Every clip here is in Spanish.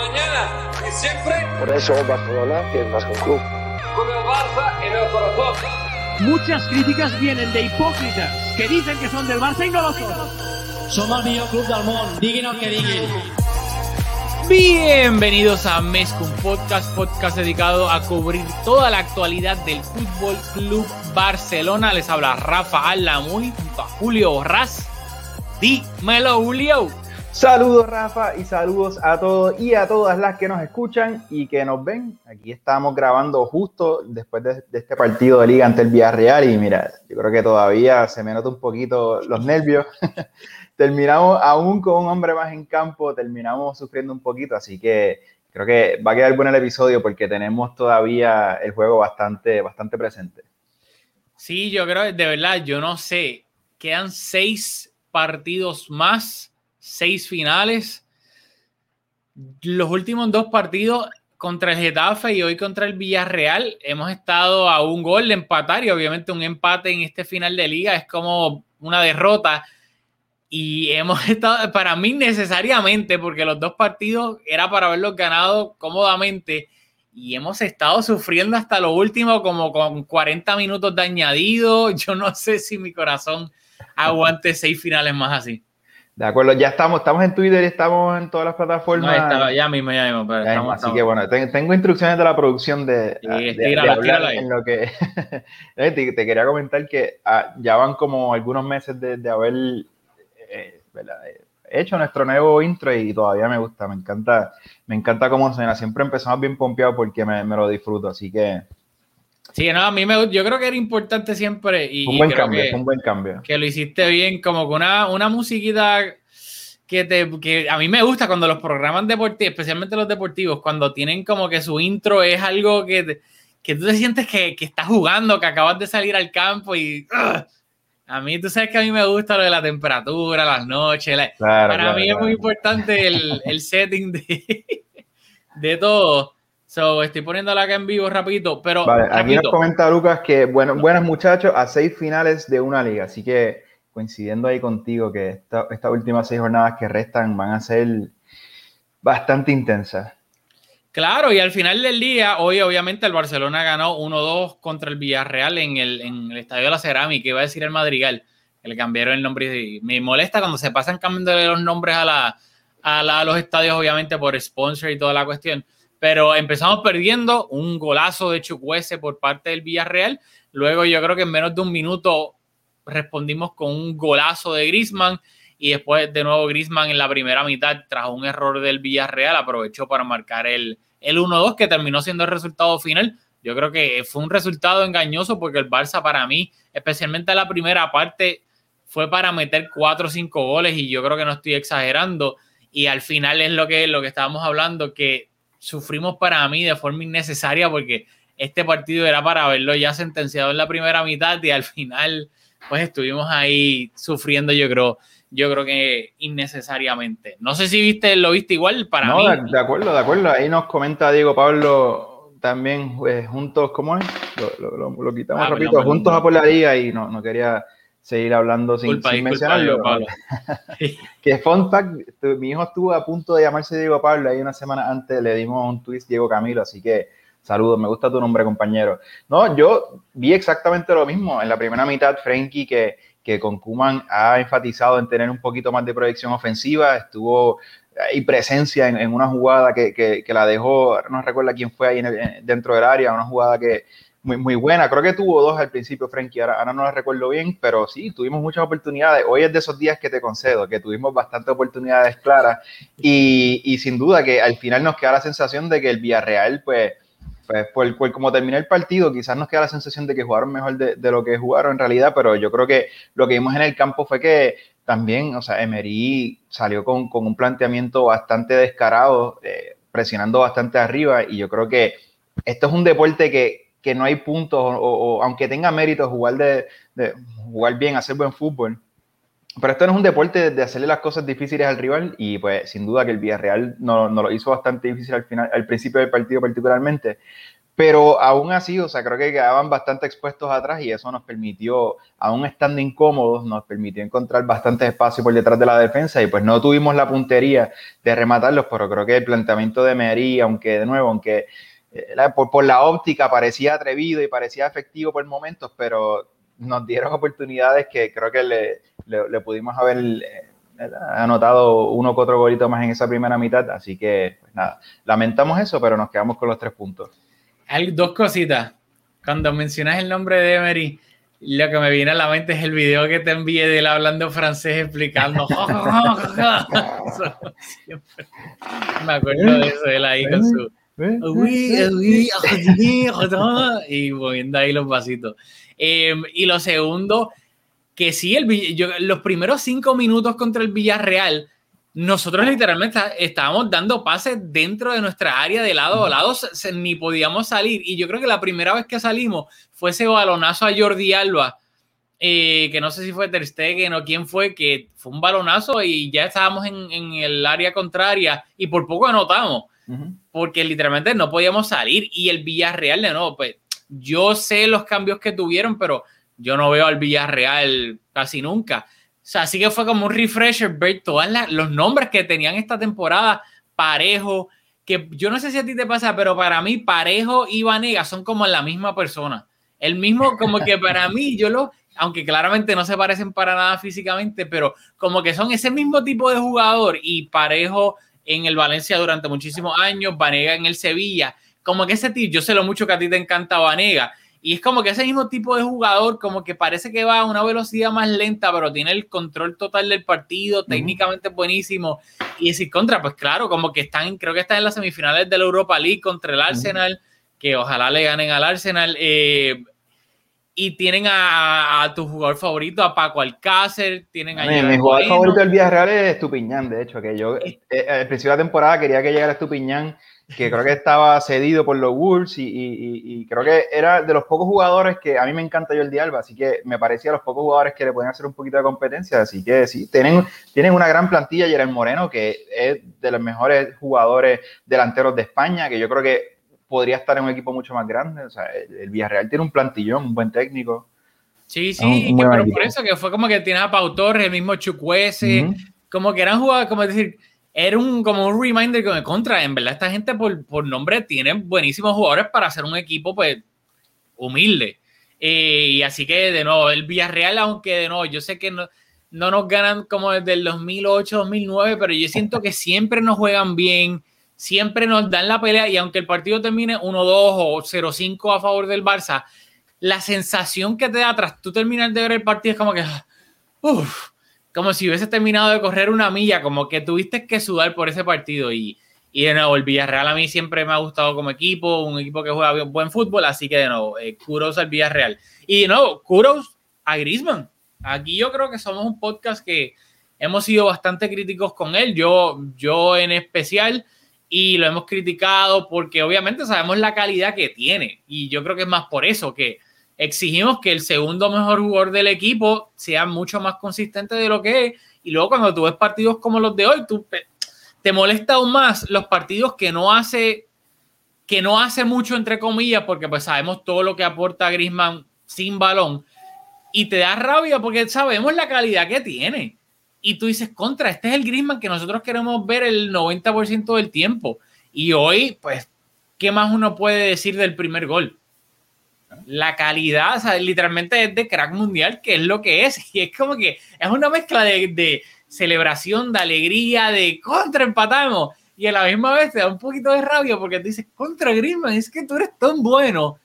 mañana y siempre. Por eso Barcelona es más que un club. Con el Barça en el corazón. Muchas críticas vienen de hipócritas que dicen que son del Barça y no lo son. Som el millor club del diguin el que diguin. Bienvenidos a Mezcum Podcast, podcast dedicado a cubrir toda la actualidad del Fútbol Club Barcelona. Les habla Rafa Alamuy junto a Julio Borrás. Dímelo, Julio. Saludos Rafa y saludos a todos y a todas las que nos escuchan y que nos ven. Aquí estamos grabando justo después de, este partido de liga ante el Villarreal y mira, yo creo que todavía se me nota un poquito los nervios. terminamos aún con un hombre más en campo, terminamos sufriendo un poquito, así que creo que va a quedar bueno el episodio porque tenemos todavía el juego bastante, bastante presente. Sí, yo creo, de verdad, yo no sé, quedan seis partidos más seis finales. Los últimos dos partidos contra el Getafe y hoy contra el Villarreal hemos estado a un gol de empatar y obviamente un empate en este final de liga es como una derrota. Y hemos estado para mí necesariamente porque los dos partidos era para haberlos ganado cómodamente y hemos estado sufriendo hasta lo último como con 40 minutos de añadido. Yo no sé si mi corazón aguante seis finales más así de acuerdo, ya estamos, estamos en Twitter estamos en todas las plataformas. No, estaba, ya mismo, ya mismo. Pero ya estamos, así estamos. que bueno, tengo instrucciones de la producción de, sí, de, tírala, de hablar en lo que te, te, quería comentar que ah, ya van como algunos meses de, de haber eh, hecho nuestro nuevo intro y todavía me gusta, me encanta, me encanta cómo suena. Siempre empezamos bien pompeado porque me, me lo disfruto, así que Sí, no, a mí me yo creo que era importante siempre y, un buen creo cambio, que, un buen cambio. Que lo hiciste bien, como con una, una musiquita que, te, que a mí me gusta cuando los programas deportivos, especialmente los deportivos, cuando tienen como que su intro es algo que, te, que tú te sientes que, que, estás jugando, que acabas de salir al campo y uh, a mí, tú sabes que a mí me gusta lo de la temperatura, las noches, la, claro, para claro, mí claro. es muy importante el, el setting de, de todo. So, estoy poniéndola acá en vivo rapidito, pero vale, rapidito. aquí nos comenta Lucas que bueno, buenos muchachos a seis finales de una liga, así que coincidiendo ahí contigo que esta, estas últimas seis jornadas que restan van a ser bastante intensas. Claro, y al final del día, hoy obviamente el Barcelona ganó 1-2 contra el Villarreal en el, en el Estadio de la Cerámica, iba a decir el Madrigal, que le cambiaron el nombre. Me molesta cuando se pasan cambiando los nombres a, la, a, la, a los estadios, obviamente por sponsor y toda la cuestión. Pero empezamos perdiendo un golazo de Chukwese por parte del Villarreal. Luego yo creo que en menos de un minuto respondimos con un golazo de Griezmann y después de nuevo Griezmann en la primera mitad tras un error del Villarreal aprovechó para marcar el, el 1-2 que terminó siendo el resultado final. Yo creo que fue un resultado engañoso porque el Barça para mí, especialmente la primera parte, fue para meter 4 o 5 goles y yo creo que no estoy exagerando y al final es lo que, lo que estábamos hablando, que sufrimos para mí de forma innecesaria porque este partido era para haberlo ya sentenciado en la primera mitad y al final pues estuvimos ahí sufriendo yo creo yo creo que innecesariamente. No sé si viste, lo viste igual para no, mí. De, de, acuerdo, de acuerdo. Ahí nos comenta Diego Pablo también eh, juntos, ¿cómo es? Lo, lo, lo quitamos ah, rapidito, juntos a por la liga y no, no quería seguir hablando sin, culpa, sin culpa. Pablo. que fun fact, mi hijo estuvo a punto de llamarse Diego Pablo, ahí una semana antes le dimos un twist Diego Camilo, así que saludos, me gusta tu nombre, compañero. No, yo vi exactamente lo mismo en la primera mitad, Frenkie, que, que con Kuman ha enfatizado en tener un poquito más de proyección ofensiva, estuvo y presencia en, en una jugada que, que, que, la dejó, no recuerdo quién fue ahí en el, dentro del área, una jugada que muy, muy buena. Creo que tuvo dos al principio, Frankie, ahora, ahora no la recuerdo bien, pero sí, tuvimos muchas oportunidades. Hoy es de esos días que te concedo, que tuvimos bastantes oportunidades claras y, y sin duda que al final nos queda la sensación de que el Villarreal, pues, pues por, por, como terminó el partido, quizás nos queda la sensación de que jugaron mejor de, de, lo que jugaron en realidad, pero yo creo que lo que vimos en el campo fue que también, o sea, Emery salió con, con un planteamiento bastante descarado, eh, presionando bastante arriba, y yo creo que esto es un deporte que, que no hay puntos, o, aunque tenga mérito jugar, de, jugar bien, hacer buen fútbol, pero esto no es un deporte de hacerle las cosas difíciles al rival y pues sin duda que el Villarreal no, no lo hizo bastante difícil al final, al principio del partido particularmente. pero aún así, o sea, creo que quedaban bastante expuestos atrás y eso nos permitió, aún estando incómodos, nos permitió encontrar bastante espacio por detrás de la defensa y pues no tuvimos la puntería de rematarlos, pero creo que el planteamiento de Meri, aunque de nuevo, aunque eh, por, la óptica parecía atrevido y parecía efectivo por momentos, pero nos dieron oportunidades que creo que le, le, pudimos haber eh, anotado uno que otro golito más en esa primera mitad, así que pues nada, lamentamos eso, pero nos quedamos con los tres puntos. Dos cositas. Cuando mencionas el nombre de Emery, lo que me viene a la mente es el video que te envié de él hablando francés explicando. me acuerdo de eso, él ahí con su. Y moviendo ahí los vasitos. Em, y lo segundo, que sí, el, los primeros cinco minutos contra el Villarreal nosotros literalmente estábamos dando pases dentro de nuestra área de lado a lado, ni podíamos salir. Y yo creo que la primera vez que salimos fue ese balonazo a Jordi Alba, eh, que no sé si fue Ter Stegen o quién fue, que fue un balonazo y ya estábamos en, el área contraria y por poco anotamos, porque literalmente no podíamos salir. Y el Villarreal, de nuevo, pues yo sé los cambios que tuvieron, pero yo no veo al Villarreal casi nunca. O sea, así que fue como un refresher ver todos los nombres que tenían esta temporada, Parejo, que yo no sé si a ti te pasa, pero para mí Parejo y Vanega son como la misma persona. El mismo, como que para mí, yo lo, aunque claramente no se parecen para nada físicamente, pero como que son ese mismo tipo de jugador y Parejo en el Valencia durante muchísimos años, Vanega en el Sevilla, como que ese tipo, yo sé lo mucho que a ti te encanta Vanega, y es como que ese mismo tipo de jugador, como que parece que va a una velocidad más lenta, pero tiene el control total del partido, técnicamente buenísimo. Y decir contra, pues claro, como que están, creo que están en las semifinales de la Europa League contra el Arsenal, que ojalá le ganen al Arsenal. Eh, y tienen a, tu jugador favorito, a Paco Alcácer, tienen a... Mi, jugador favorito del Villarreal es Estupiñán, de hecho, que yo eh, eh, al principio de la temporada quería que llegara Estupiñán que creo que estaba cedido por los Wolves y, creo que era de los pocos jugadores que a mí me encanta yo el Alba, así que me parecía los pocos jugadores que le pueden hacer un poquito de competencia, así que sí, tienen, tienen una gran plantilla, el Moreno, que es de los mejores jugadores delanteros de España, que yo creo que podría estar en un equipo mucho más grande, o sea, el, Villarreal tiene un plantillón, un buen técnico. Sí, sí, pero por eso que fue como que tiene a Pau Torres, el mismo Chukwese, como que eran jugadores, como decir, era un, como un reminder que me contra. En verdad, esta gente por, por nombre tiene buenísimos jugadores para hacer un equipo pues humilde. Eh, y así que de nuevo, el Villarreal, aunque de nuevo, yo sé que no, no nos ganan como desde el 2008, 2009, pero yo siento que siempre nos juegan bien, siempre nos dan la pelea y aunque el partido termine 1-2 o 0-5 a favor del Barça, la sensación que te da tras tú terminar de ver el partido es como que, uff, como si hubieses terminado de correr una milla, como que tuviste que sudar por ese partido. Y, y de nuevo, el Villarreal a mí siempre me ha gustado como equipo, un equipo que juega bien, buen fútbol, así que de nuevo, eh, kudos al Villarreal. Y de nuevo, kudos a Grisman. Aquí yo creo que somos un podcast que hemos sido bastante críticos con él, yo, yo en especial, y lo hemos criticado porque obviamente sabemos la calidad que tiene. Y yo creo que es más por eso que exigimos que el segundo mejor jugador del equipo sea mucho más consistente de lo que es. Y luego cuando tú ves partidos como los de hoy, tú te molesta aún más los partidos que no hace que no hace mucho entre comillas, porque pues sabemos todo lo que aporta Grisman sin balón y te da rabia porque sabemos la calidad que tiene. Y tú dices, contra, este es el Grisman que nosotros queremos ver el 90% del tiempo. Y hoy, pues, ¿qué más uno puede decir del primer gol? la calidad, o sea, literalmente es de crack mundial, que es lo que es. Y es como que es una mezcla de, celebración, de alegría, de contra empatamos. Y a la misma vez te da un poquito de rabia porque te dices, contra Griezmann, es que tú eres tan bueno.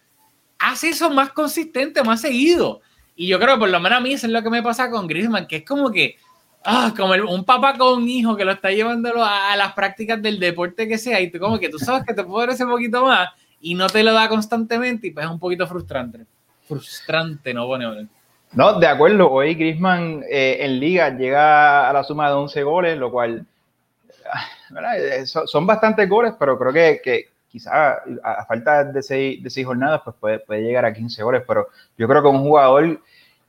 Haz eso más consistente, más seguido. Y yo creo que por lo menos a mí eso es lo que me pasa con Griezmann, que es como que, ah, como un papá con un hijo que lo está llevándolo a, las prácticas del deporte que sea, y tú como que tú sabes que te puedo dar ese poquito más, y no te lo da constantemente y pues es un poquito frustrante. Frustrante, ¿no? Bueno, no, de acuerdo. Hoy Grisman eh, en liga llega a la suma de 11 goles, lo cual eh, son bastantes goles, pero creo que, que quizá a, falta de seis, de seis jornadas pues puede, puede, llegar a 15 goles. Pero yo creo que un jugador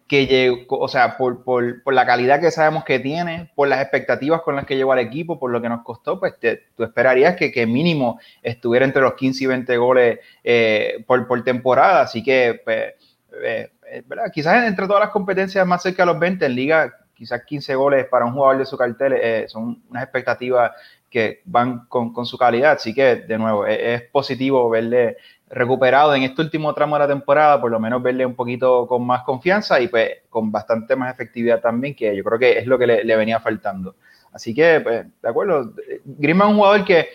que llegó, o sea, por, por, por, la calidad que sabemos que tiene, por las expectativas con las que llegó al equipo, por lo que nos costó, pues tú esperarías que, que, mínimo estuviera entre los 15 y 20 goles eh, por, por, temporada. Así que, pues, eh, eh, ¿verdad? quizás entre todas las competencias más cerca de los 20 en liga, quizás 15 goles para un jugador de su cartel eh, son unas expectativas que van con, con, su calidad. Así que, de nuevo, es, es positivo verle recuperado en este último tramo de la temporada, por lo menos verle un poquito con más confianza y pues con bastante más efectividad también, que yo creo que es lo que le, le venía faltando. Así que, pues, de acuerdo, Griezmann es un jugador que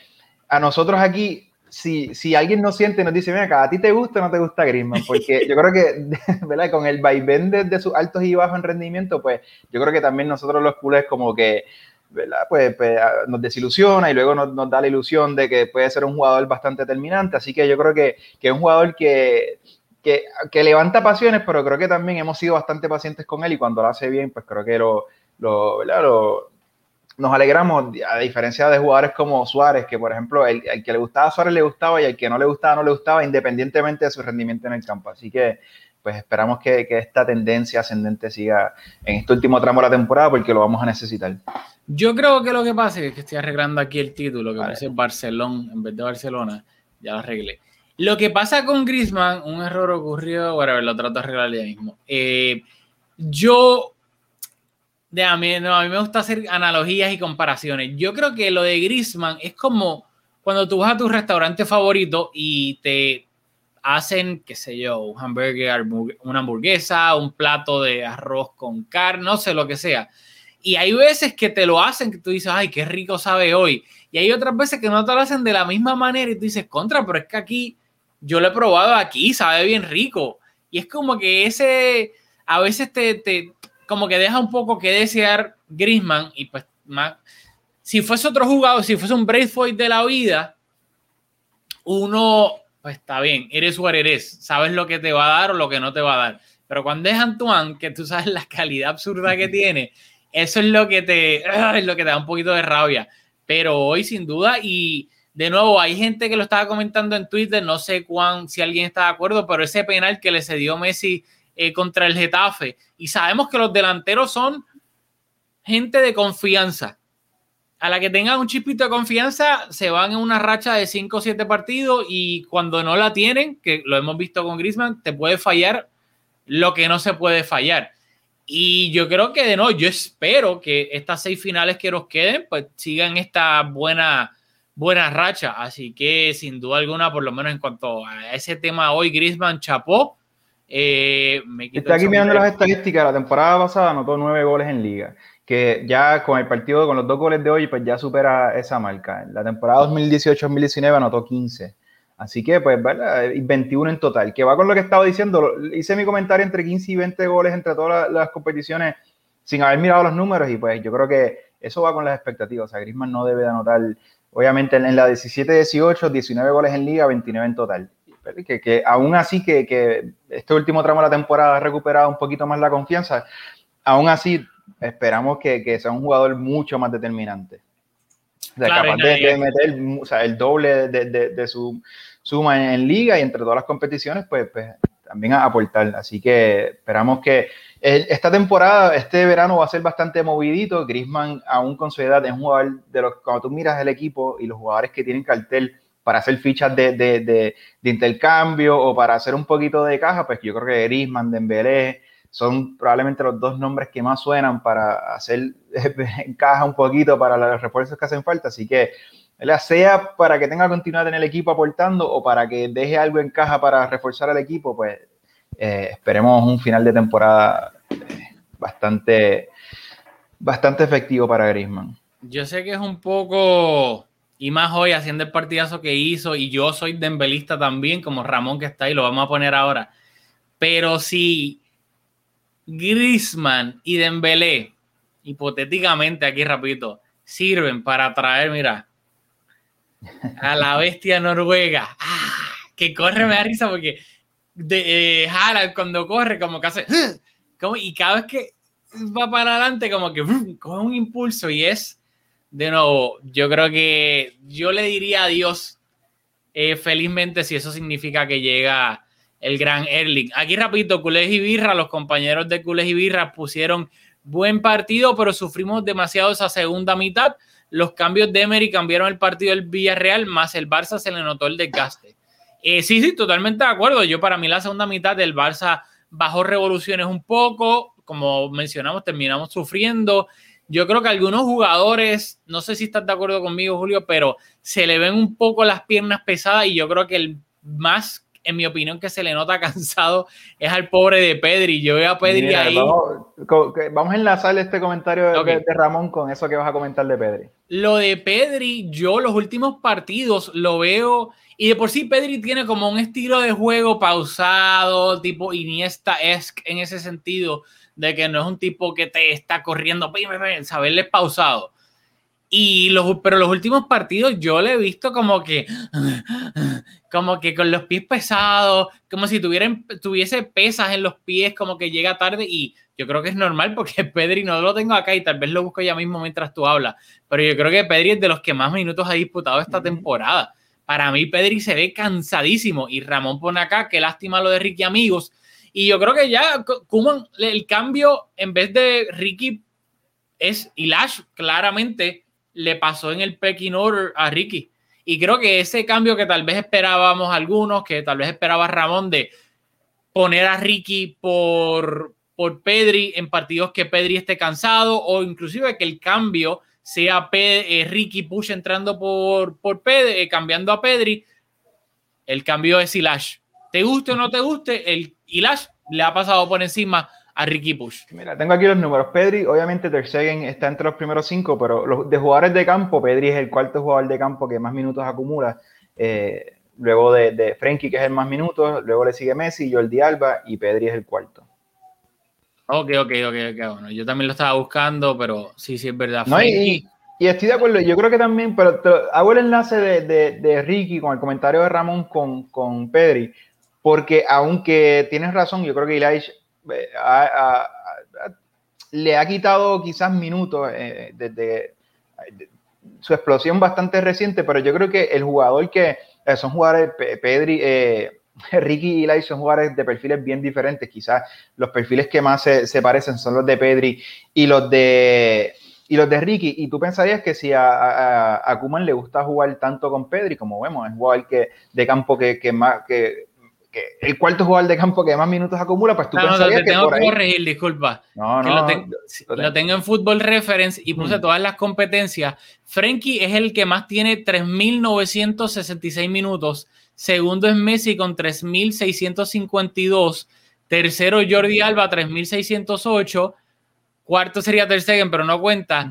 a nosotros aquí, si, si alguien nos siente, nos dice, mira, ¿a ti te gusta o no te gusta Griezmann? Porque yo creo que, ¿verdad? Con el vaivén de, de sus altos y bajos en rendimiento, pues yo creo que también nosotros los culés como que ¿verdad? Pues, pues, nos desilusiona y luego nos, da la ilusión de que puede ser un jugador bastante determinante. Así que yo creo que, que es un jugador que, que, que, levanta pasiones, pero creo que también hemos sido bastante pacientes con él y cuando lo hace bien, pues creo que lo, lo, lo nos alegramos, a diferencia de jugadores como Suárez, que por ejemplo, el, que le gustaba Suárez le gustaba y el que no le gustaba no le gustaba, independientemente de su rendimiento en el campo. Así que pues esperamos que, que, esta tendencia ascendente siga en este último tramo de la temporada porque lo vamos a necesitar. Yo creo que lo que pasa es que estoy arreglando aquí el título, que vale. parece Barcelona en vez de Barcelona, ya lo arreglé. Lo que pasa con Griezmann, un error ocurrió, bueno, lo trato de arreglar ya mismo. Eh, yo, de, a, mí, no, a mí me gusta hacer analogías y comparaciones. Yo creo que lo de Griezmann es como cuando tú vas a tu restaurante favorito y te hacen, qué sé yo, un hamburger, una hamburguesa, un plato de arroz con carne, no sé lo que sea. Y hay veces que te lo hacen que tú dices, ay, qué rico sabe hoy. Y hay otras veces que no te lo hacen de la misma manera y tú dices, contra, pero es que aquí yo lo he probado aquí, sabe bien rico. Y es como que ese, a veces te, te como que deja un poco que desear Grisman y pues más, si fuese otro jugador, si fuese un Braithwaite de la vida, uno pues está bien, eres o eres, sabes lo que te va a dar o lo que no te va a dar. Pero cuando es Antoine, que tú sabes la calidad absurda que tiene, eso es lo que te, es lo que te da un poquito de rabia. Pero hoy, sin duda, y de nuevo, hay gente que lo estaba comentando en Twitter, no sé cuán, si alguien está de acuerdo, pero ese penal que le cedió Messi eh, contra el Getafe, y sabemos que los delanteros son gente de confianza a la que tengan un chispito de confianza, se van en una racha de 5 o 7 partidos y cuando no la tienen, que lo hemos visto con Griezmann, te puede fallar lo que no se puede fallar. Y yo creo que de no, yo espero que estas seis finales que nos queden, pues sigan esta buena, buena racha. Así que sin duda alguna, por lo menos en cuanto a ese tema hoy, Griezmann chapó. Eh, me Está aquí mirando las estadísticas. La temporada pasada anotó nueve goles en liga que ya con el partido, con los dos goles de hoy, pues ya supera esa marca. En la temporada 2018-2019 anotó 15. Así que, pues, ¿verdad? 21 en total, que va con lo que estaba diciendo. Hice mi comentario entre 15 y 20 goles entre todas las, competiciones sin haber mirado los números y pues yo creo que eso va con las expectativas. O sea, Griezmann no debe de anotar, obviamente en la 17-18, 19 goles en liga, 29 en total. Que, que aún así que, que, este último tramo de la temporada ha recuperado un poquito más la confianza, aún así esperamos que, que, sea un jugador mucho más determinante. O sea, claro, capaz de, de, meter o sea, el doble de, de, de, su suma en, en, liga y entre todas las competiciones, pues, pues también a aportar. Así que esperamos que esta temporada, este verano va a ser bastante movidito. Grisman, aún con su edad, es un jugador de los cuando tú miras el equipo y los jugadores que tienen cartel para hacer fichas de, de, de, de intercambio o para hacer un poquito de caja, pues yo creo que Grisman, Dembélé, son probablemente los dos nombres que más suenan para hacer encaja un poquito para los refuerzos que hacen falta. Así que, sea para que tenga continuidad en el equipo aportando o para que deje algo en caja para reforzar al equipo, pues eh, esperemos un final de temporada eh, bastante, bastante efectivo para Griezmann. Yo sé que es un poco, y más hoy haciendo el partidazo que hizo, y yo soy dembelista también, como Ramón que está ahí, lo vamos a poner ahora. Pero si Grisman y Dembélé, hipotéticamente aquí rapidito, sirven para traer, mira, a la bestia noruega, ¡Ah! que corre me da risa porque de, eh, Harald cuando corre como que hace, como, y cada vez que va para adelante como que coge un impulso y es, de nuevo, yo creo que yo le diría adiós eh, felizmente si eso significa que llega el gran Erling. Aquí rapidito, Culés y Birra, los compañeros de Culés y Birra pusieron buen partido, pero sufrimos demasiado esa segunda mitad. Los cambios de Emery cambiaron el partido del Villarreal, más el Barça se le notó el desgaste. Eh, sí, sí, totalmente de acuerdo. Yo para mí la segunda mitad del Barça bajó revoluciones un poco, como mencionamos, terminamos sufriendo. Yo creo que algunos jugadores, no sé si estás de acuerdo conmigo, Julio, pero se le ven un poco las piernas pesadas y yo creo que el más, en mi opinión, que se le nota cansado es al pobre de Pedri. Yo veo a Pedri Mira, ahí. Vamos, a enlazar este comentario de, Ok. de- de Ramón con eso que vas a comentar de Pedri. Lo de Pedri, yo los últimos partidos lo veo. Y de por sí Pedri tiene como un estilo de juego pausado, tipo Iniesta-esque en ese sentido, de que no es un tipo que te está corriendo, saberle pausado. Y los, pero los últimos partidos yo le he visto como que, como que con los pies pesados, como si tuvieran, tuviese pesas en los pies, como que llega tarde y yo creo que es normal porque Pedri no lo tengo acá y tal vez lo busco ya mismo mientras tú hablas, pero yo creo que Pedri es de los que más minutos ha disputado esta temporada. Para mí Pedri se ve cansadísimo y Ramón pone acá, qué lástima lo de Ricky Amigos. Y yo creo que ya Kuman, el cambio en vez de Ricky es Ilash, claramente le pasó en el pecking order a Ricky. Y creo que ese cambio que tal vez esperábamos algunos, que tal vez esperaba Ramón de poner a Ricky por, por Pedri en partidos que Pedri esté cansado o inclusive que el cambio sea eh, Ricky Push entrando por, por Pedri, eh, cambiando a Pedri, el cambio es Ilash. Te guste o no te guste, el Ilash le ha pasado por encima a Ricky Push. Mira, tengo aquí los números. Pedri, obviamente Ter Stegen está entre los primeros cinco, pero los, de jugadores de campo, Pedri es el cuarto jugador de campo que más minutos acumula. Eh, luego de, de Frenkie, que es el más minutos, luego le sigue Messi, Jordi Alba y Pedri es el cuarto. Ok, ok, ok, ok. Bueno, yo también lo estaba buscando, pero sí, sí es verdad. No, y, estoy de acuerdo, yo creo que también, pero te- hago el enlace de, de- de Ricky con el comentario de Ramón con, con Pedri, porque aunque tienes razón, yo creo que Ilaish eh, ha- le ha quitado quizás minutos eh, desde de- su explosión bastante reciente, pero yo creo que el jugador que eh, son jugadores, Pe- Pedri, eh, Ricky y Ilaish son jugadores de perfiles bien diferentes, quizás los perfiles que más se, parecen son los de Pedri y los de y los de Ricky, y tú pensarías que si a, a, Koeman le gusta jugar tanto con Pedri, como vemos, es jugador que, de campo que, que más, que, que el cuarto jugador de campo que más minutos acumula, pues tú No, no, pensarías te que tengo por que ahí... corregir, disculpa. No, que no, lo, ten- lo lo tengo en Football Reference y puse Mm. todas las competencias. Frenkie es el que más tiene 3.966 minutos. Segundo es Messi con 3.652. Tercero Jordi Alba, 3.608. Cuarto sería Ter Stegen, pero no cuenta.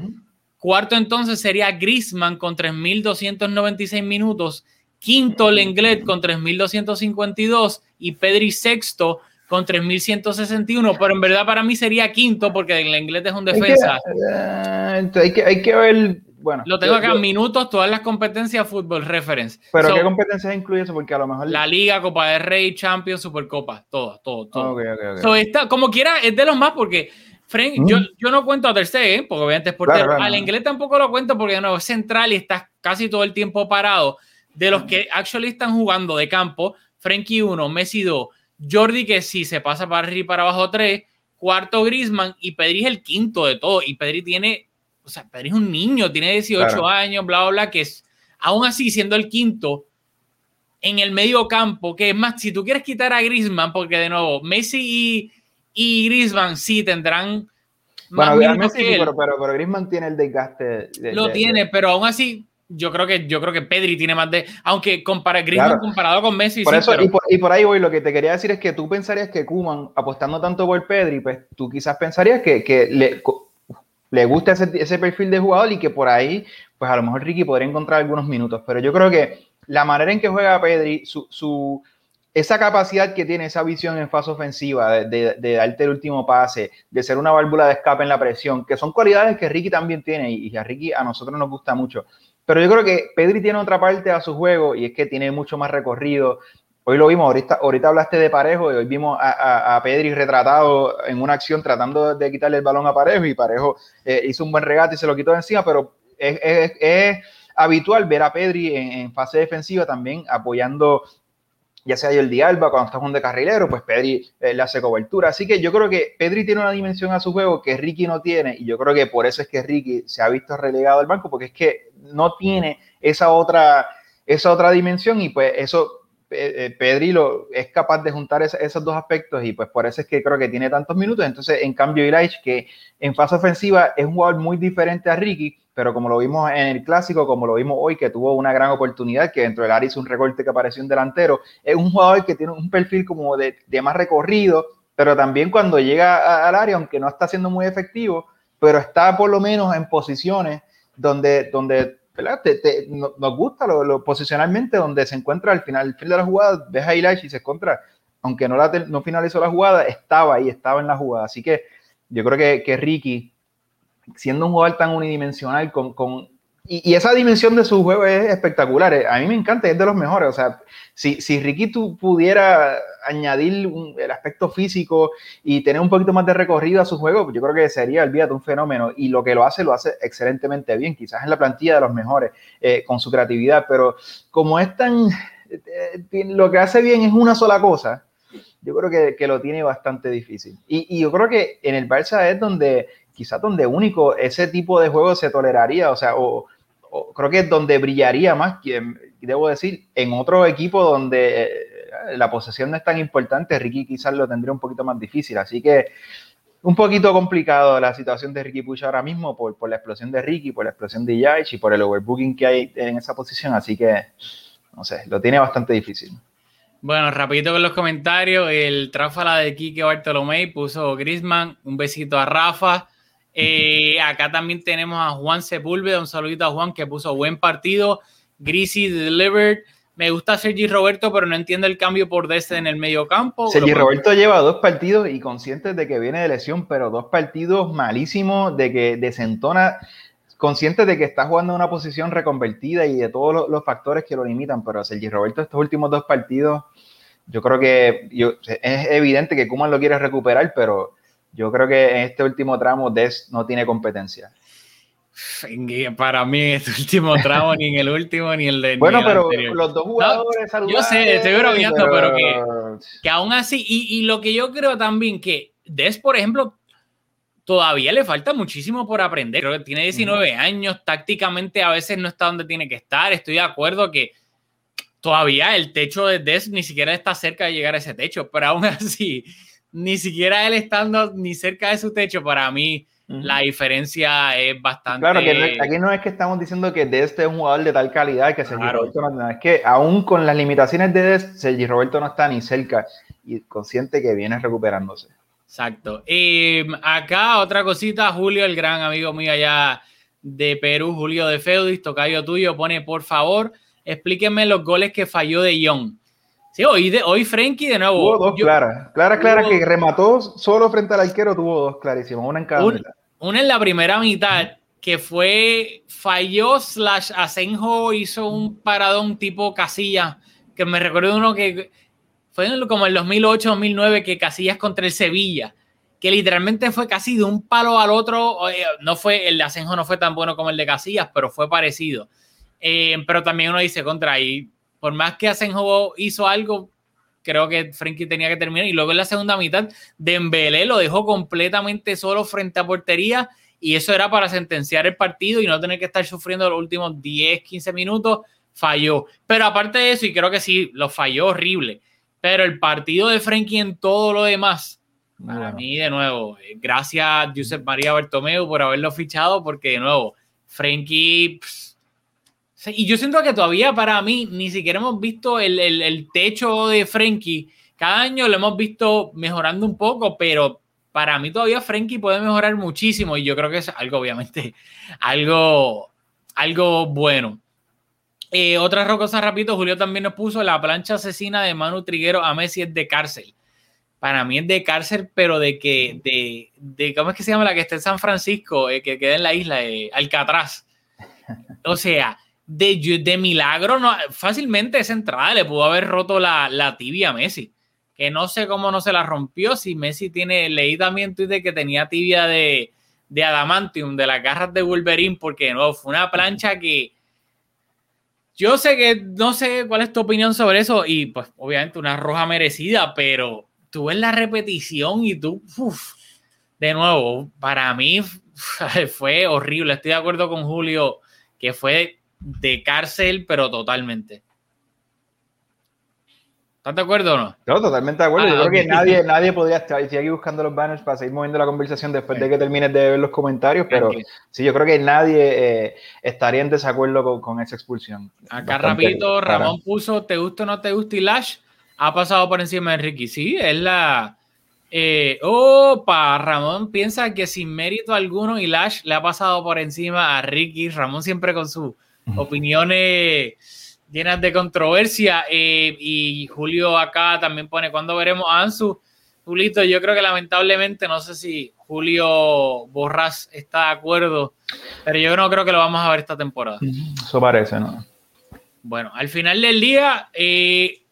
Cuarto entonces sería Griezmann con 3.296 minutos. Quinto Lenglet con 3.252 y Pedri sexto con 3.161. Pero en verdad para mí sería quinto porque Lenglet es un Hay que- defensa. eh, entonces hay, que, hay que ver, bueno. Lo tengo yo- acá yo- en minutos, todas las competencias Football Reference. pero So, ¿qué competencias incluye eso? Porque a lo mejor... la Liga, Copa del Rey, Champions, Supercopa, todo, todo, todo. Ok, ok, ok. So, esta- como quiera, es de los más porque Frank, Mm. yo, yo no cuento a Ter Stegen, porque obviamente es portero. Claro, claro, Al no. inglés tampoco lo cuento porque de nuevo es central y está casi todo el tiempo parado. De los que actually están jugando de campo, Frankie 1, Messi 2, Jordi que sí se pasa para arriba y para abajo 3, cuarto Griezmann y Pedri es el quinto de todo. Y Pedri tiene, o sea, Pedri es un niño, tiene 18 Claro. años, bla, bla, bla, que es aún así siendo el quinto en el medio campo, que es más, si tú quieres quitar a Griezmann, porque de nuevo, Messi y, y Griezmann sí tendrán más Bueno, Messi, que él. pero, pero, pero Griezmann tiene el desgaste. de- lo de- tiene, de- pero aún así, yo creo que yo creo que Pedri tiene más de, aunque compara Griezmann Claro. comparado con Messi, Por sí, eso, pero- y, por, y por ahí voy, lo que te quería decir es que tú pensarías que Kuman, apostando tanto por Pedri, pues tú quizás pensarías que, que le, le gusta ese, ese perfil de jugador y que por ahí, pues a lo mejor Ricky podría encontrar algunos minutos. Pero yo creo que la manera en que juega Pedri, su, su- esa capacidad que tiene, esa visión en fase ofensiva, de, de- de darte el último pase, de ser una válvula de escape en la presión, que son cualidades que Ricky también tiene y, y a Ricky a nosotros nos gusta mucho. Pero yo creo que Pedri tiene otra parte a su juego y es que tiene mucho más recorrido. Hoy lo vimos, ahorita, ahorita hablaste de Parejo y hoy vimos a, a- Pedri retratado en una acción tratando de quitarle el balón a Parejo y Parejo eh, hizo un buen regate y se lo quitó de encima, pero es, es- es habitual ver a Pedri en fase defensiva también apoyando ya sea el Alba cuando está jugando de carrilero, pues Pedri eh, le hace cobertura. Así que yo creo que Pedri tiene una dimensión a su juego que Ricky no tiene y yo creo que por eso es que Ricky se ha visto relegado al banco porque es que no tiene esa otra, esa otra dimensión y pues eso eh, Pedri lo, es capaz de juntar esos dos aspectos y pues por eso es que creo que tiene tantos minutos. Entonces, en cambio, Ilaich, que en fase ofensiva es un jugador muy diferente a Ricky, pero como lo vimos en el clásico, como lo vimos hoy, que tuvo una gran oportunidad, que dentro del área hizo un recorte que apareció un delantero, es un jugador que tiene un perfil como de, de más recorrido, pero también cuando llega al área, aunque no está siendo muy efectivo, pero está por lo menos en posiciones donde, donde nos gusta lo, posicionalmente donde se encuentra al final, de la jugada, ves a y se encuentra, aunque no, la, no finalizó la jugada, estaba ahí, estaba en la jugada. Así que yo creo que, que Ricky, siendo un jugador tan unidimensional, con, con y, esa dimensión de su juego es espectacular. A mí me encanta, es de los mejores. O sea, si, si Ricky tú pudiera añadir el aspecto físico y tener un poquito más de recorrido a su juego, yo creo que sería de un fenómeno. Y lo que lo hace, lo hace excelentemente bien. Quizás en la plantilla de los mejores eh, con su creatividad. Pero como es tan. Eh, lo que hace bien es una sola cosa. Yo creo que, que lo tiene bastante difícil. Y, y yo creo que en el Barça es donde quizás donde único ese tipo de juego se toleraría, o sea, o, creo que es donde brillaría más, debo decir, en otro equipo donde eh, la posesión no es tan importante, Ricky quizás lo tendría un poquito más difícil, así que un poquito complicado la situación de Ricky Puch ahora mismo por, por, la explosión de Ricky, por la explosión de Yaich y por el overbooking que hay en esa posición, así que, no sé, lo tiene bastante difícil. Bueno, rapidito con los comentarios, el tráfala de Kike Bartolomé puso Grisman, un besito a Rafa, eh, acá también tenemos a Juan Sepúlveda, un saludito a Juan que puso buen partido. Greasy delivered. Me gusta Sergi Roberto, pero no entiendo el cambio por Deste en el medio campo. Sergi Roberto lleva dos partidos y consciente de que viene de lesión, pero dos partidos malísimos, de que desentona, consciente de que está jugando en una posición reconvertida y de todos los, factores que lo limitan, pero Sergi Roberto estos últimos dos partidos, yo creo que es evidente que Kuman lo quiere recuperar, pero yo creo que en este último tramo Des no tiene competencia. Para mí en este último tramo, ni en el último, ni el de. Bueno, pero los dos jugadores Yo sé, estoy bromeando, pero, que, que, aún así, y, y, lo que yo creo también, que Des, por ejemplo, todavía le falta muchísimo por aprender. Creo que tiene 19 años, tácticamente a veces no está donde tiene que estar. Estoy de acuerdo que todavía el techo de Des ni siquiera está cerca de llegar a ese techo, pero aún así ni siquiera él estando ni cerca de su techo, para mí la diferencia es bastante. Claro, que aquí no es que estamos diciendo que Des es un jugador de tal calidad que Sergi Roberto no es que aún con las limitaciones de Des, Sergi Roberto no está ni cerca y consciente que viene recuperándose. Exacto. Y acá otra cosita, Julio, el gran amigo mío allá de Perú, Julio de Feudis, tocayo tuyo, pone por favor, explíquenme los goles que falló de Young. Sí, hoy, de, hoy Frenkie de nuevo. Tuvo dos claras. Clara, clara, que remató solo frente al arquero, tuvo dos clarísimas, una en cada mitad. Una en la primera mitad, que fue falló, slash Asenjo hizo un paradón tipo Casillas, que me recuerdo uno que fue como en el 2008-2009, que Casillas contra el Sevilla, que literalmente fue casi de un palo al otro. No fue, el de Asenjo no fue tan bueno como el de Casillas, pero fue parecido. Eh, pero también uno dice contra ahí por más que Asenjo hizo algo, creo que Frenkie tenía que terminar. Y luego en la segunda mitad, Dembélé lo dejó completamente solo frente a portería y eso era para sentenciar el partido y no tener que estar sufriendo los últimos 10, 15 minutos. Falló. Pero aparte de eso, y creo que sí, lo falló horrible. Pero el partido de Frenkie en todo lo demás, para mí, de nuevo, eh, gracias a Josep María Bertomeu por haberlo fichado, porque de nuevo, Frenkie y yo siento que todavía para mí ni siquiera hemos visto el, el, techo de Frenkie. Cada año lo hemos visto mejorando un poco, pero para mí todavía Frenkie puede mejorar muchísimo y yo creo que es algo, obviamente, algo, algo bueno. Eh, otra cosa rapidito, Julio también nos puso la plancha asesina de Manu Triguero a Messi es de cárcel. Para mí es de cárcel, pero de que, de, de ¿cómo es que se llama la que está en San Francisco, eh, que queda en la isla? Eh, Alcatraz. O sea, de, milagro, no, fácilmente esa entrada le pudo haber roto la, tibia a Messi. Que no sé cómo no se la rompió. Si Messi tiene, leí también de que tenía tibia de, de adamantium, de las garras de Wolverine, porque no, fue una plancha que Yo sé que no sé cuál es tu opinión sobre eso y pues obviamente una roja merecida, pero tú ves la repetición y tú, de nuevo, para mí fue horrible. Estoy de acuerdo con Julio que fue de cárcel, pero totalmente. ¿Estás de acuerdo o no? No, totalmente de acuerdo. Ah, Yo creo que nadie, nadie podría estar sigue aquí buscando los banners para seguir moviendo la conversación después de que termines de ver los comentarios, pero sí, yo creo que nadie eh, estaría en desacuerdo con, con esa expulsión. Acá Bastante rapidito. Ramón puso, ¿te gusta o no te gusta? Y Lash ha pasado por encima de Ricky. Sí, es la... Eh, opa, Ramón piensa que sin mérito alguno y Lash le ha pasado por encima a Ricky. Ramón siempre con sus opiniones llenas de controversia. eh, y Julio acá también pone, ¿cuándo veremos a Ansu? Julito, yo creo que lamentablemente, no sé si Julio Borras está de acuerdo, pero yo no creo que lo vamos a ver esta temporada. Eso parece, ¿no? Bueno, al final del día eh,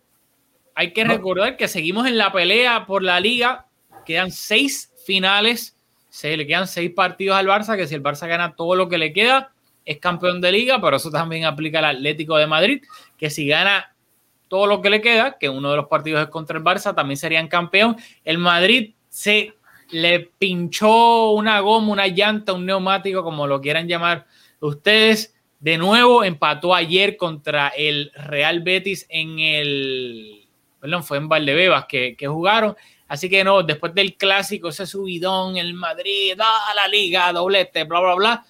hay que recordar que seguimos en la pelea por la liga. Quedan seis finales, se le quedan seis partidos al Barça, que si el Barça gana todo lo que le queda, es campeón de liga, pero eso también aplica al Atlético de Madrid, que si gana todo lo que le queda, que uno de los partidos es contra el Barça, también serían campeón. El Madrid se le pinchó una goma, una llanta, un neumático, como lo quieran llamar ustedes. De nuevo empató ayer contra el Real Betis en el, perdón, fue en Valdebebas que, que jugaron. Así que no, después del clásico, ese subidón, el Madrid, ah, la liga, doblete, bla, bla, bla.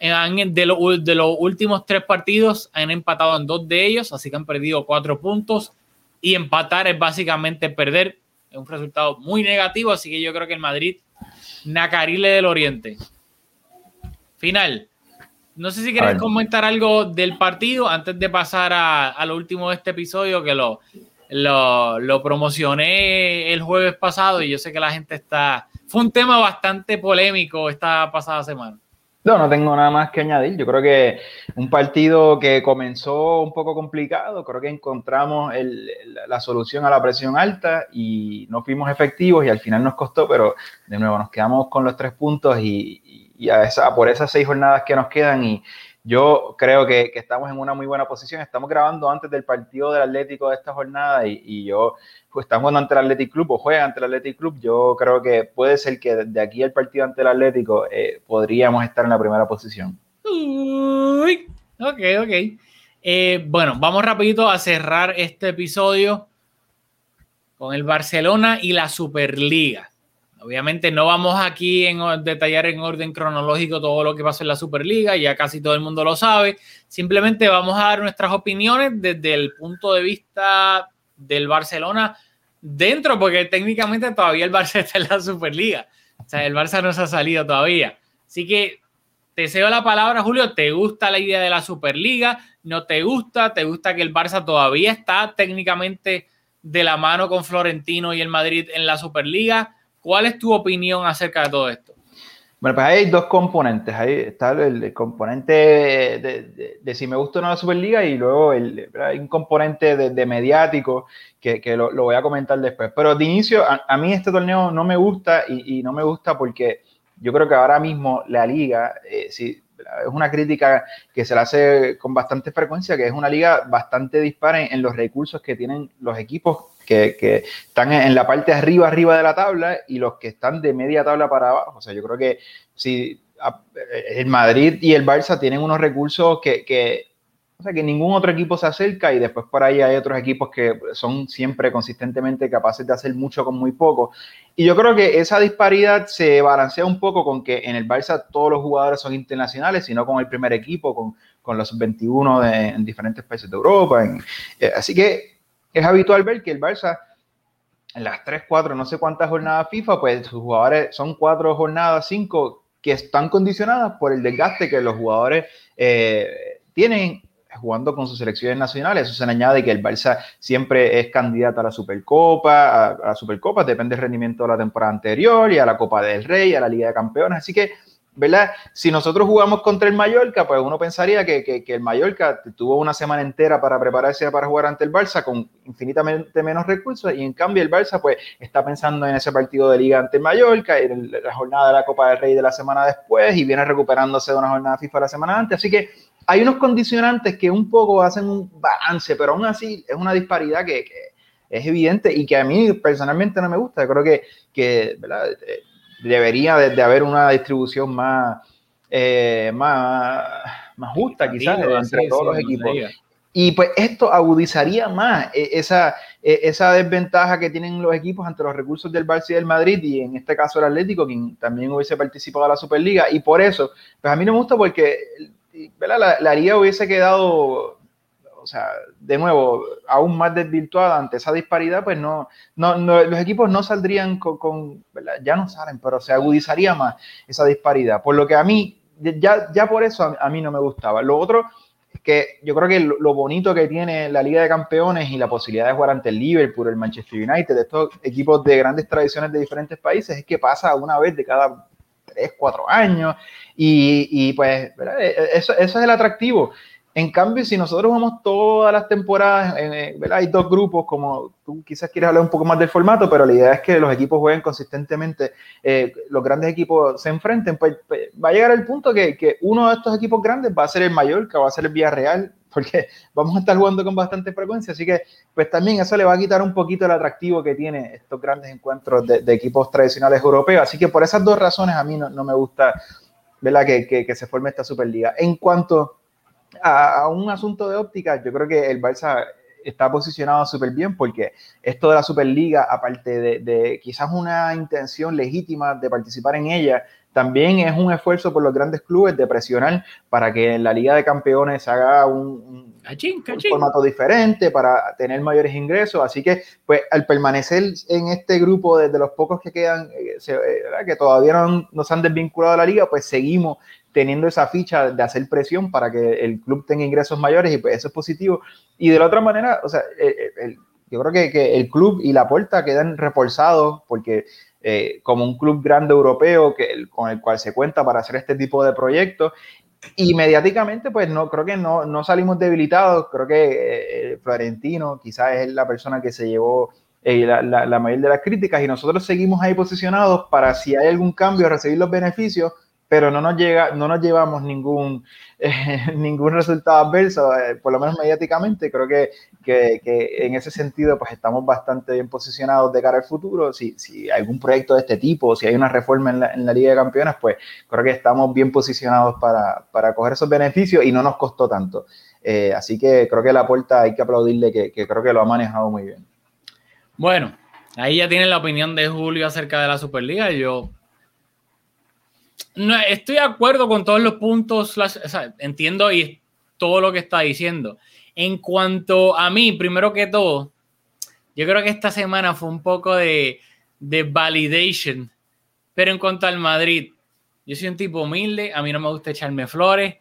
Han- de, lo- de los últimos tres partidos han empatado en dos de ellos, así que han perdido cuatro puntos. Y empatar es básicamente perder. Es un resultado muy negativo, así que yo creo que el Madrid, Nacarile del Oriente. Final. No sé si quieres comentar algo del partido antes de pasar a, a lo último de este episodio, que lo, lo, lo promocioné el jueves pasado y yo sé que la gente está... Fue un tema bastante polémico esta pasada semana. No, no tengo nada más que añadir. Yo creo que un partido que comenzó un poco complicado, creo que encontramos la- solución a la presión alta y no fuimos efectivos y al final nos costó, pero de nuevo nos quedamos con los tres puntos y, y- y a esa, por esas seis jornadas que nos quedan y yo creo que, estamos en una muy buena posición. Estamos grabando antes del partido del Atlético de esta jornada y, yo pues, estamos jugando ante el Athletic Club o juega ante el Athletic Club. Yo creo que puede ser que de aquí al partido ante el Atlético eh, podríamos estar en la primera posición. Uy, ok, ok. Eh, bueno, vamos rapidito a cerrar este episodio con el Barcelona y la Superliga. Obviamente no vamos aquí a detallar en orden cronológico todo lo que pasó en la Superliga, ya casi todo el mundo lo sabe. Simplemente vamos a dar nuestras opiniones desde el punto de vista del Barcelona dentro, porque técnicamente todavía el Barça está en la Superliga. O sea, el Barça no se ha salido todavía. Así que te cedo la palabra, Julio. ¿Te gusta la idea de la Superliga? ¿No te gusta? ¿Te gusta que el Barça todavía está técnicamente de la mano con Florentino y el Madrid en la Superliga? ¿Cuál es tu opinión acerca de todo esto? Bueno, pues hay dos componentes. Ahí está el, componente de, si me gusta o no la Superliga y luego el, hay un componente de, de mediático que, lo, voy a comentar después. Pero de inicio, a, a mí este torneo no me gusta y, no me gusta porque yo creo que ahora mismo la liga, eh, sí, es una crítica que se le hace con bastante frecuencia, que es una liga bastante dispara en, en los recursos que tienen los equipos que, están en la parte arriba, arriba de la tabla y los que están de media tabla para abajo. O sea, yo creo que si a- el Madrid y el Barça tienen unos recursos que, que, o sea, que ningún otro equipo se acerca y después por ahí hay otros equipos que son siempre consistentemente capaces de hacer mucho con muy poco. Y yo creo que esa disparidad se balancea un poco con que en el Barça todos los jugadores son internacionales, sino con el primer equipo, con, con los 21 de, en diferentes países de Europa. eh, así que es habitual ver que el Barça en las 3, 4, no sé cuántas jornadas FIFA, pues sus jugadores son cuatro jornadas, cinco, que están condicionadas por el desgaste que los jugadores eh, tienen jugando con sus selecciones nacionales. Eso se le añade que el Barça siempre es candidato a la Supercopa, a, a la Supercopa, depende del rendimiento de la temporada anterior, y a la Copa del Rey, a la Liga de Campeones. Así que ¿verdad? Si nosotros jugamos contra el Mallorca, pues uno pensaría que, que, el Mallorca tuvo una semana entera para prepararse para jugar ante el Barça con infinitamente menos recursos y en cambio el Barça pues está pensando en ese partido de liga ante el Mallorca, en la jornada de la Copa del Rey de la semana después y viene recuperándose de una jornada FIFA la semana antes. Así que hay unos condicionantes que un poco hacen un balance, pero aún así es una disparidad que, es evidente y que a mí personalmente no me gusta. Yo creo que, que ¿verdad? Debería de, haber una distribución más, eh, más, más justa quizás entre todos los equipos. Y pues esto agudizaría más eh, esa, eh, esa desventaja que tienen los equipos ante los recursos del Barça y del Madrid, y en este caso el Atlético, quien también hubiese participado en la Superliga. Y por eso, pues a mí no me gusta porque La, la liga hubiese quedado o sea, de nuevo, aún más desvirtuada ante esa disparidad, pues no, no, los equipos no saldrían con, ya no salen, pero se agudizaría más esa disparidad. Por lo que a mí, ya, ya por eso a, mí no me gustaba. Lo otro es que yo creo que lo, bonito que tiene la Liga de Campeones y la posibilidad de jugar ante el Liverpool, el Manchester United, estos equipos de grandes tradiciones de diferentes países, es que pasa una vez de cada tres, cuatro años y, y pues e, e, eso, eso es el atractivo. En cambio, si nosotros vamos todas las temporadas, eh, hay dos grupos, como tú quizás quieres hablar un poco más del formato, pero la idea es que los equipos jueguen consistentemente, eh, los grandes equipos se enfrenten, pues, pues, va a llegar el punto que, uno de estos equipos grandes va a ser el Mallorca, va a ser el Villarreal, porque vamos a estar jugando con bastante frecuencia, así que pues también eso le va a quitar un poquito el atractivo que tiene estos grandes encuentros de, equipos tradicionales europeos, así que por esas dos razones a mí no, me gusta que, que se forme esta Superliga. En cuanto a, un asunto de óptica, yo creo que el Barça está posicionado súper bien porque esto de la Superliga, aparte de, de, quizás una intención legítima de participar en ella, también es un esfuerzo por los grandes clubes de presionar para que en la Liga de Campeones haga un, formato diferente, para tener mayores ingresos. Así que, pues, al permanecer en este grupo de, los pocos que quedan, eh, eh, que todavía no, no se han desvinculado de la liga, pues seguimos teniendo esa ficha de hacer presión para que el club tenga ingresos mayores y pues eso es positivo. Y de la otra manera, o sea, yo creo que, el club y la puerta quedan reforzados porque eh, como un club grande europeo que, con el cual se cuenta para hacer este tipo de proyectos, y mediáticamente, pues no, creo que no, no salimos debilitados. Creo que eh, Florentino quizás es la persona que se llevó eh, la, la, la, mayor de las críticas y nosotros seguimos ahí posicionados para si hay algún cambio, recibir los beneficios pero no nos, llega, no nos llevamos ningún, eh, ningún resultado adverso, eh, por lo menos mediáticamente. Creo que, que, que, en ese sentido pues estamos bastante bien posicionados de cara al futuro. Si, si hay algún proyecto de este tipo, si hay una reforma en la, en la Liga de Campeones, pues creo que estamos bien posicionados para, para coger esos beneficios y no nos costó tanto. Eh, así que creo que la puerta hay que aplaudirle que, que creo que lo ha manejado muy bien. Bueno, ahí ya tienen la opinión de Julio acerca de la Superliga. Yo no, estoy de acuerdo con todos los puntos, entiendo y todo lo que está diciendo. En cuanto a mí, primero que todo, yo creo que esta semana fue un poco de, de validation, pero en cuanto al Madrid, yo soy un tipo humilde, a mí no me gusta echarme flores,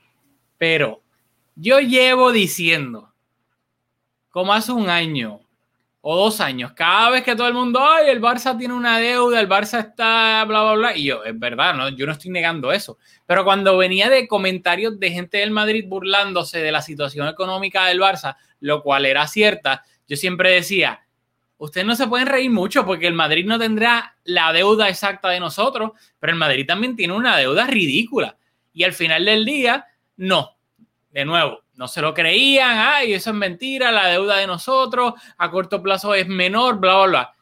pero yo llevo diciendo, como hace un año, o dos años. Cada vez que todo el mundo, ay, el Barça tiene una deuda, el Barça está bla, bla, bla. Y yo, es verdad, ¿no? yo no estoy negando eso. Pero cuando venía de comentarios de gente del Madrid burlándose de la situación económica del Barça, lo cual era cierta, yo siempre decía, ustedes no se pueden reír mucho porque el Madrid no tendrá la deuda exacta de nosotros, pero el Madrid también tiene una deuda ridícula. Y al final del día, no. De nuevo, no se lo creían, ay, eso es mentira, la deuda de nosotros a corto plazo es menor, bla, bla, bla.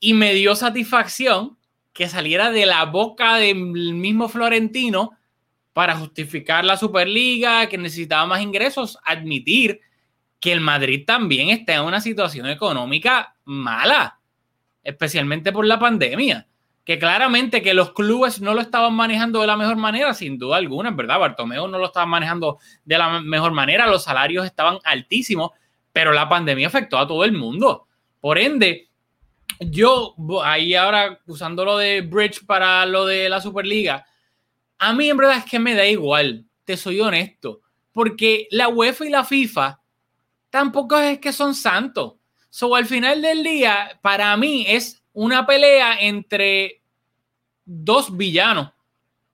Y me dio satisfacción que saliera de la boca del mismo Florentino para justificar la Superliga, que necesitaba más ingresos, admitir que el Madrid también está en una situación económica mala, especialmente por la pandemia que claramente que los clubes no lo estaban manejando de la mejor manera, sin duda alguna, ¿verdad? Bartomeu no lo estaba manejando de la mejor manera, los salarios estaban altísimos, pero la pandemia afectó a todo el mundo. Por ende, yo ahí ahora usando lo de Bridge para lo de la Superliga, a mí en verdad es que me da igual, te soy honesto, porque la UEFA y la FIFA tampoco es que son santos. So, al final del día, para mí es una pelea entre dos villanos.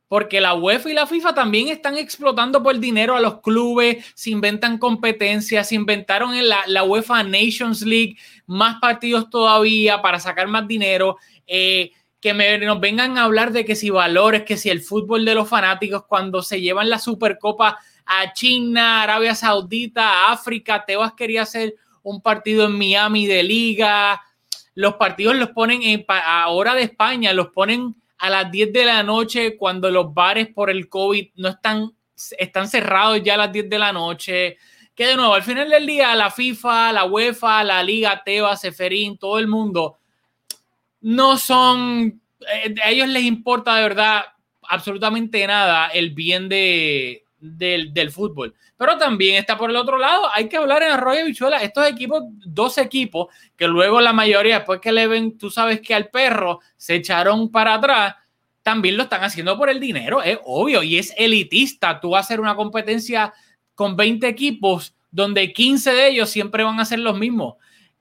porque la UEFA y la FIFA también están explotando por dinero a los clubes, se inventan competencias, se inventaron en la, la UEFA Nations League más partidos todavía para sacar más dinero. Eh, que me, nos vengan a hablar de que si valores, que si el fútbol de los fanáticos, cuando se llevan la Supercopa a China, Arabia Saudita, África, Tebas quería hacer un partido en Miami de liga, los partidos los ponen en, de España, los ponen a las 10 de la noche cuando los bares por el COVID no están, están cerrados ya a las 10 de la noche. Que de nuevo, al final del día, la FIFA, la UEFA, la Liga, Teba, Seferín, todo el mundo, no son, eh, a ellos les importa de verdad absolutamente nada el bien de, del, del, fútbol. Pero también está por el otro lado, hay que hablar en Arroyo Bichuela, estos equipos, dos equipos, que luego la mayoría, después que le ven, tú sabes que al perro se echaron para atrás, también lo están haciendo por el dinero, es obvio, y es elitista. Tú vas a hacer una competencia con 20 equipos donde 15 de ellos siempre van a ser los mismos.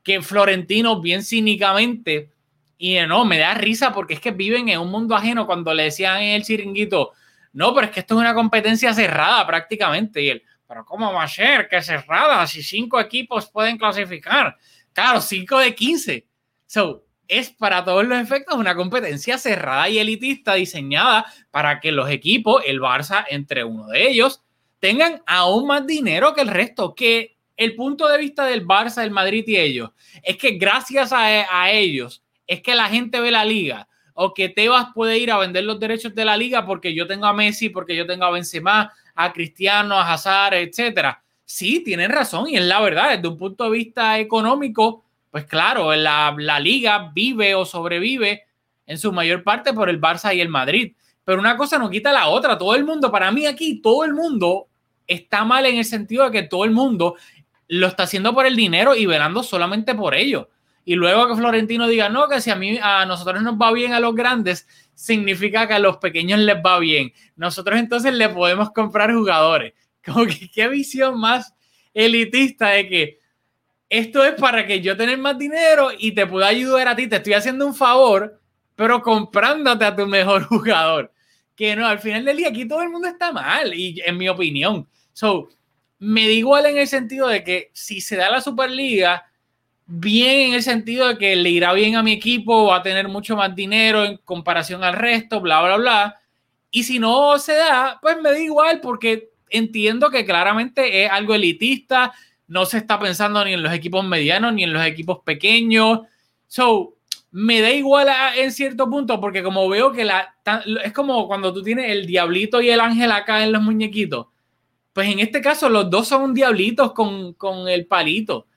Que Florentino, bien cínicamente, y no, me da risa porque es que viven en un mundo ajeno cuando le decían en el chiringuito, no, pero es que esto es una competencia cerrada prácticamente. Y él, pero ¿cómo va a ser que cerrada si cinco equipos pueden clasificar? Claro, cinco de 15. So, es para todos los efectos una competencia cerrada y elitista diseñada para que los equipos, el Barça entre uno de ellos, tengan aún más dinero que el resto, que el punto de vista del Barça, el Madrid y ellos, es que gracias a ellos es que la gente ve la liga o que Tebas puede ir a vender los derechos de la liga porque yo tengo a Messi, porque yo tengo a Benzema, a Cristiano, a Hazard, etcétera. Sí, tienen razón y es la verdad, desde un punto de vista económico, pues claro, la, la liga vive o sobrevive en su mayor parte por el Barça y el Madrid. Pero una cosa no quita la otra. Todo el mundo, para mí aquí, todo el mundo está mal en el sentido de que todo el mundo lo está haciendo por el dinero y velando solamente por ello. Y luego que Florentino diga, no, que si a mí, a nosotros nos va bien a los grandes, significa que a los pequeños les va bien. Nosotros entonces le podemos comprar jugadores. Como que qué visión más elitista de que esto es para que yo tener más dinero y te pueda ayudar a ti. Te estoy haciendo un favor, pero comprándote a tu mejor jugador. Que no, al final del día aquí todo el mundo está mal, y en mi opinión. So, me da igual en el sentido de que si se da la Superliga, bien en el sentido de que le irá bien a mi equipo, va a tener mucho más dinero en comparación al resto, bla, bla, bla. Y si no se da, pues me da igual porque entiendo que claramente es algo elitista, no se está pensando ni en los equipos medianos ni en los equipos pequeños. So, me da igual en cierto punto porque como veo que la es como cuando tú tienes el diablito y el ángel acá en los muñequitos. Pues en este caso los dos son diablitos con, con el palito.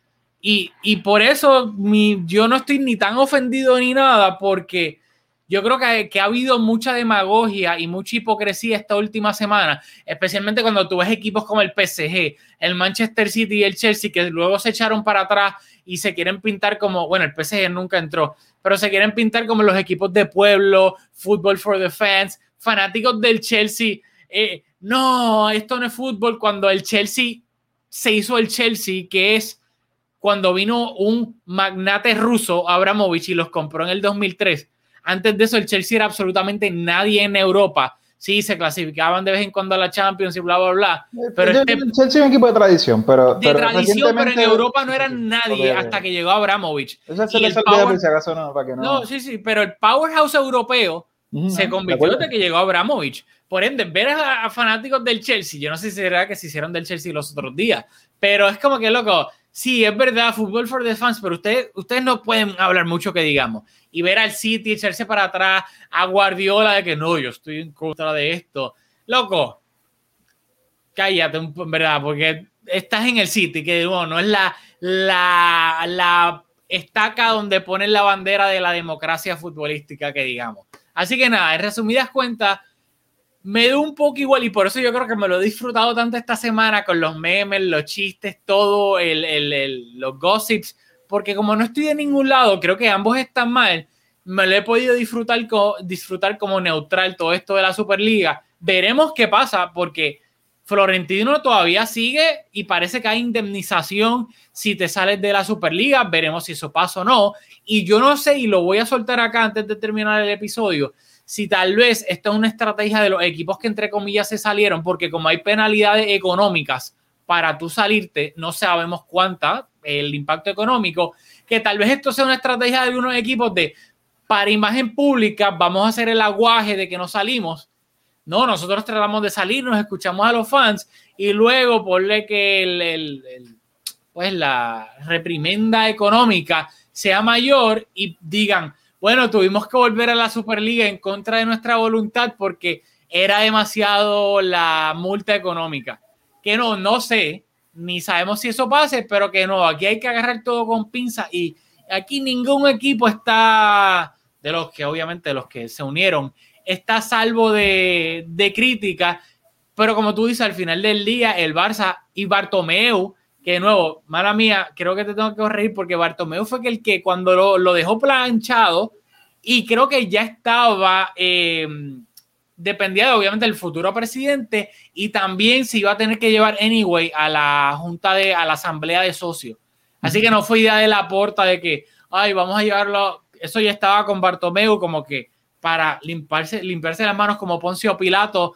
Y, y por eso mi, yo no estoy ni tan ofendido ni nada porque yo creo que, que, ha habido mucha demagogia y mucha hipocresía esta última semana, especialmente cuando tú ves equipos como el PSG, el Manchester City y el Chelsea, que luego se echaron para atrás y se quieren pintar como, bueno, el PSG nunca entró, pero se quieren pintar como los equipos de pueblo, Football for the Fans, fanáticos del Chelsea. Eh, no, esto no es fútbol cuando el Chelsea se hizo el Chelsea, que es cuando vino un magnate ruso, Abramovich, y los compró en el 2003 antes de eso, el Chelsea era absolutamente nadie en Europa. Sí, se clasificaban de vez en cuando a la Champions y bla, bla, bla. Pero el, este, Chelsea es un equipo de tradición, pero. De tradición, pero en Europa no eran nadie hasta que llegó Abramovich. Esa se le power, si acaso no, para que no. No, sí, sí, pero el powerhouse europeo uh -huh, se convirtió desde que llegó Abramovich. Por ende, ver a, a, fanáticos del Chelsea, yo no sé si será que se hicieron del Chelsea los otros días, pero es como que, loco, sí, es verdad, fútbol for the fans, pero ustedes, ustedes no pueden hablar mucho que digamos y ver al City echarse para atrás a Guardiola de que no, yo estoy en contra de esto. Loco, cállate, en verdad, porque estás en el City, que bueno, no es la, la, la estaca donde ponen la bandera de la democracia futbolística, que digamos. Así que nada, en resumidas cuentas, me da un poco igual y por eso yo creo que me lo he disfrutado tanto esta semana con los memes, los chistes, todo, el, el, el, los gossips, porque como no estoy de ningún lado, creo que ambos están mal, me lo he podido disfrutar, co disfrutar como neutral todo esto de la Superliga. Veremos qué pasa, porque Florentino todavía sigue y parece que hay indemnización si te sales de la Superliga. Veremos si eso pasa o no. Y yo no sé, y lo voy a soltar acá antes de terminar el episodio, si tal vez esto es una estrategia de los equipos que entre comillas se salieron, porque como hay penalidades económicas para tú salirte, no sabemos cuánta el impacto económico, que tal vez esto sea una estrategia de unos equipos de para imagen pública vamos a hacer el aguaje de que no salimos. No, nosotros tratamos de salir, nos escuchamos a los fans y luego ponle que el, pues la reprimenda económica sea mayor y digan, bueno, tuvimos que volver a la Superliga en contra de nuestra voluntad porque era demasiado la multa económica. Que no, no sé, ni sabemos si eso pase, pero que no, aquí hay que agarrar todo con pinza y aquí ningún equipo está, de los que obviamente los que se unieron, está salvo de, de crítica, pero como tú dices, al final del día, el Barça y Bartomeu, que de nuevo, mala mía, creo que te tengo que corregir porque Bartomeu fue el que cuando lo, lo dejó planchado y creo que ya estaba... Eh, dependía obviamente del futuro presidente y también se iba a tener que llevar anyway a la junta de, a la asamblea de socios. Así que no fue idea de la porta de que, ay, vamos a llevarlo, eso ya estaba con Bartomeu como que para limpiarse, limpiarse las manos como Poncio Pilato,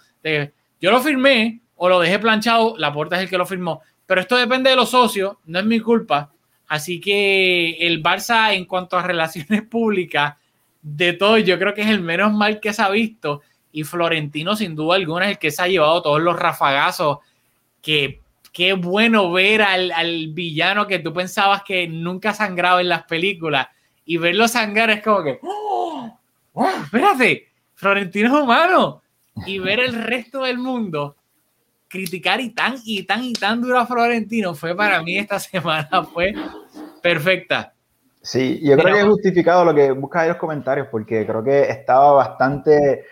yo lo firmé o lo dejé planchado, la porta es el que lo firmó, pero esto depende de los socios, no es mi culpa. Así que el Barça en cuanto a relaciones públicas, de todo, yo creo que es el menos mal que se ha visto y Florentino sin duda alguna es el que se ha llevado todos los rafagazos. Qué bueno ver al, villano que tú pensabas que nunca sangraba en las películas y verlo sangrar es como que, ¡Oh! ¡Oh! espérate, Florentino es humano. Y ver el resto del mundo criticar y tan y tan y tan duro a Florentino fue para mí esta semana, fue perfecta. Sí, yo creo que es justificado lo que busca en los comentarios, porque creo que estaba bastante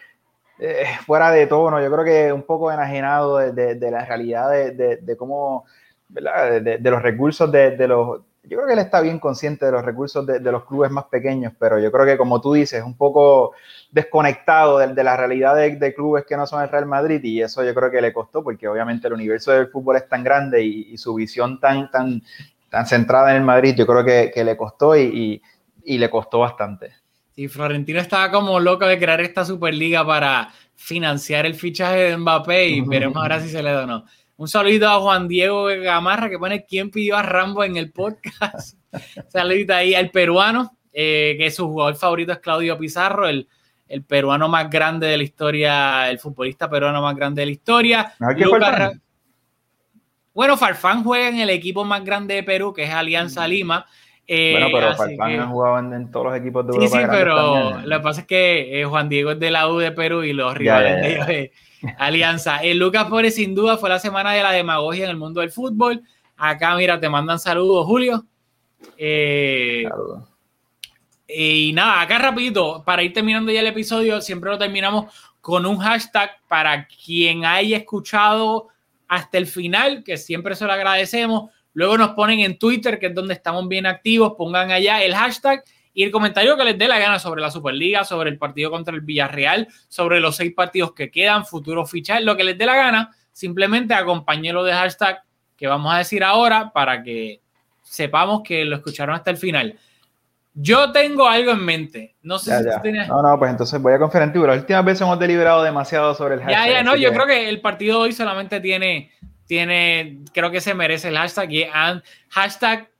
eh, fuera de tono, yo creo que un poco enajenado de, de, la realidad de, de cómo, De, los recursos de, los... Yo creo que él está bien consciente de los recursos de, los clubes más pequeños, pero yo creo que como tú dices, un poco desconectado de, la realidad de, clubes que no son el Real Madrid y eso yo creo que le costó porque obviamente el universo del fútbol es tan grande y, su visión tan, tan, tan centrada en el Madrid, yo creo que, que le costó y, y le costó bastante. Y Florentino estaba como loco de crear esta Superliga para financiar el fichaje de Mbappé y veremos ahora si se le da o no. Un saludo a Juan Diego Gamarra que pone quién pidió a Rambo en el podcast. Saludito ahí al peruano, eh, que su jugador favorito es Claudio Pizarro, el, el, peruano más grande de la historia, el futbolista peruano más grande de la historia. bueno, Farfán juega en el equipo más grande de Perú, que es Alianza Lima. Eh, bueno, pero Farfán ha jugado en, todos los equipos de Europa. Sí, sí, pero lo que pasa es que eh, Juan Diego es de la U de Perú y los rivales de ellos Alianza. El Lucas Pérez, sin duda, fue la semana de la demagogia en el mundo del fútbol. Acá, mira, te mandan saludos, Julio. Eh. Y nada, acá rapidito, para ir terminando ya el episodio, siempre lo terminamos con un hashtag para quien haya escuchado hasta el final, que siempre se lo agradecemos. Luego nos ponen en Twitter, que es donde estamos bien activos, pongan allá el hashtag y el comentario que les dé la gana sobre la Superliga, sobre el partido contra el Villarreal, sobre los seis partidos que quedan, futuro fichar, lo que les dé la gana, simplemente acompáñenlo de hashtag que vamos a decir ahora para que sepamos que lo escucharon hasta el final. Yo tengo algo en mente. No sé si Tienes... No, no, pues entonces voy a confiar en ti, pero la última vez hemos deliberado demasiado sobre el hashtag. Ya, ya, no, yo creo que el partido hoy solamente tiene tiene, creo que se merece el hashtag y hashtag,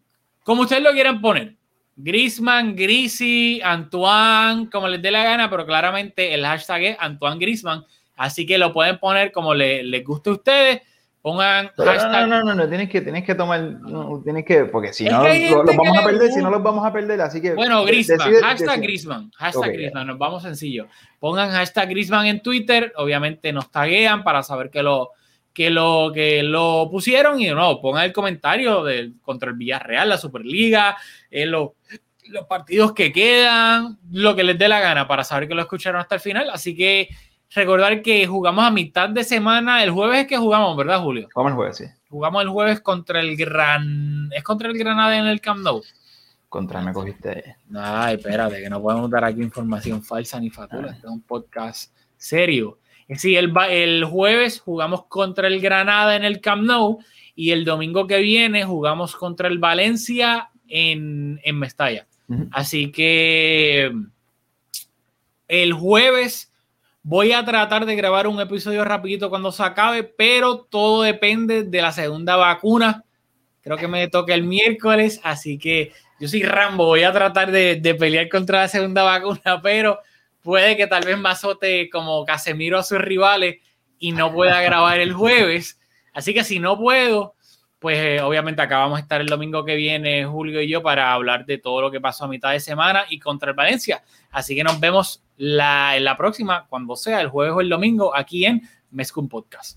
como ustedes lo quieran poner. Grisman, Grisi, Antoine, como les dé la gana, pero claramente el hashtag es Antoine Grisman. Así que lo pueden poner como les guste a ustedes. Pongan hashtag. No, no, no, no, tienes que, tienes que tomar, tienes que, porque si no, los vamos a perder, si no los vamos a perder, así que. Bueno, Grisman, hashtag Grisman, hashtag Grisman, nos vamos sencillo. Pongan hashtag Grisman en Twitter, obviamente nos taguean para saber que lo, que lo, que lo pusieron y no, pongan el comentario de, contra el Villarreal, la Superliga, eh, los partidos que quedan, lo que les dé la gana para saber que lo escucharon hasta el final. Así que recordar que jugamos a mitad de semana, el jueves es que jugamos, ¿verdad, Julio? Jugamos el jueves, sí. Jugamos el jueves contra el Gran... ¿Es contra el Granada en el Camp Nou? Contra me cogiste. Ay, espérate, que no podemos dar aquí información falsa ni fatura. Este es un podcast serio. Sí, el, el jueves jugamos contra el Granada en el Camp Nou y el domingo que viene jugamos contra el Valencia en, en Mestalla. Así que el jueves voy a tratar de grabar un episodio rapidito cuando se acabe, pero todo depende de la segunda vacuna. Creo que me toca el miércoles, así que yo soy Rambo, voy a tratar de, de pelear contra la segunda vacuna, pero puede que tal vez me azote como Casemiro a sus rivales y no pueda grabar el jueves. Así que si no puedo, pues eh, obviamente acá vamos a estar el domingo que viene, Julio y yo, para hablar de todo lo que pasó a mitad de semana y contra el Valencia. Así que nos vemos la, en la próxima, cuando sea, el jueves o el domingo, aquí en Mezcum Podcast.